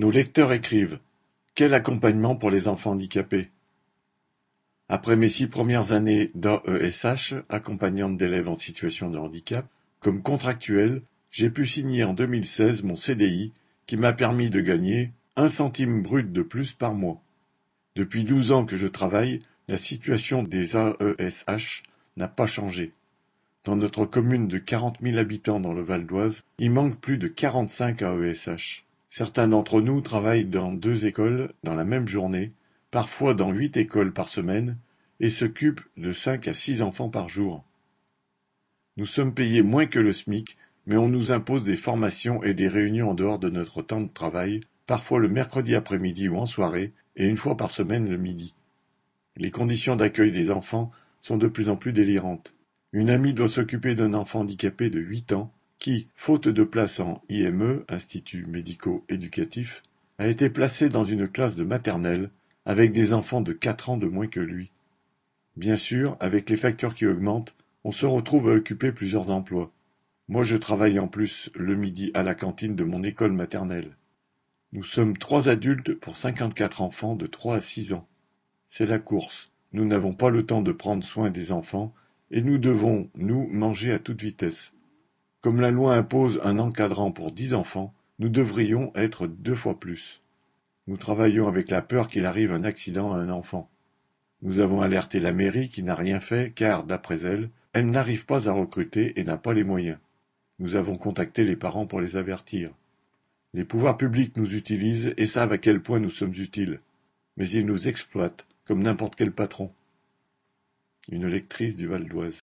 Nos lecteurs écrivent: Quel accompagnement pour les enfants handicapés? Après mes six premières années d'AESH, accompagnante d'élèves en situation de handicap, comme contractuel, j'ai pu signer en 2016 mon CDI qui m'a permis de gagner un centime brut de plus par mois. Depuis douze ans que je travaille, la situation des AESH n'a pas changé. Dans notre commune de quarante mille habitants dans le Val d'Oise, il manque plus de quarante-cinq AESH. Certains d'entre nous travaillent dans deux écoles dans la même journée, parfois dans huit écoles par semaine, et s'occupent de cinq à six enfants par jour. Nous sommes payés moins que le SMIC, mais on nous impose des formations et des réunions en dehors de notre temps de travail, parfois le mercredi après-midi ou en soirée, et une fois par semaine le midi. Les conditions d'accueil des enfants sont de plus en plus délirantes. Une amie doit s'occuper d'un enfant handicapé de huit ans qui, faute de place en IME, Institut médico-éducatif, a été placé dans une classe de maternelle avec des enfants de quatre ans de moins que lui. Bien sûr, avec les facteurs qui augmentent, on se retrouve à occuper plusieurs emplois. Moi je travaille en plus le midi à la cantine de mon école maternelle. Nous sommes trois adultes pour cinquante-quatre enfants de trois à six ans. C'est la course. Nous n'avons pas le temps de prendre soin des enfants et nous devons, nous, manger à toute vitesse. Comme la loi impose un encadrant pour dix enfants, nous devrions être deux fois plus. Nous travaillons avec la peur qu'il arrive un accident à un enfant. Nous avons alerté la mairie qui n'a rien fait car, d'après elle, elle n'arrive pas à recruter et n'a pas les moyens. Nous avons contacté les parents pour les avertir. Les pouvoirs publics nous utilisent et savent à quel point nous sommes utiles. Mais ils nous exploitent comme n'importe quel patron. Une lectrice du Val d'Oise.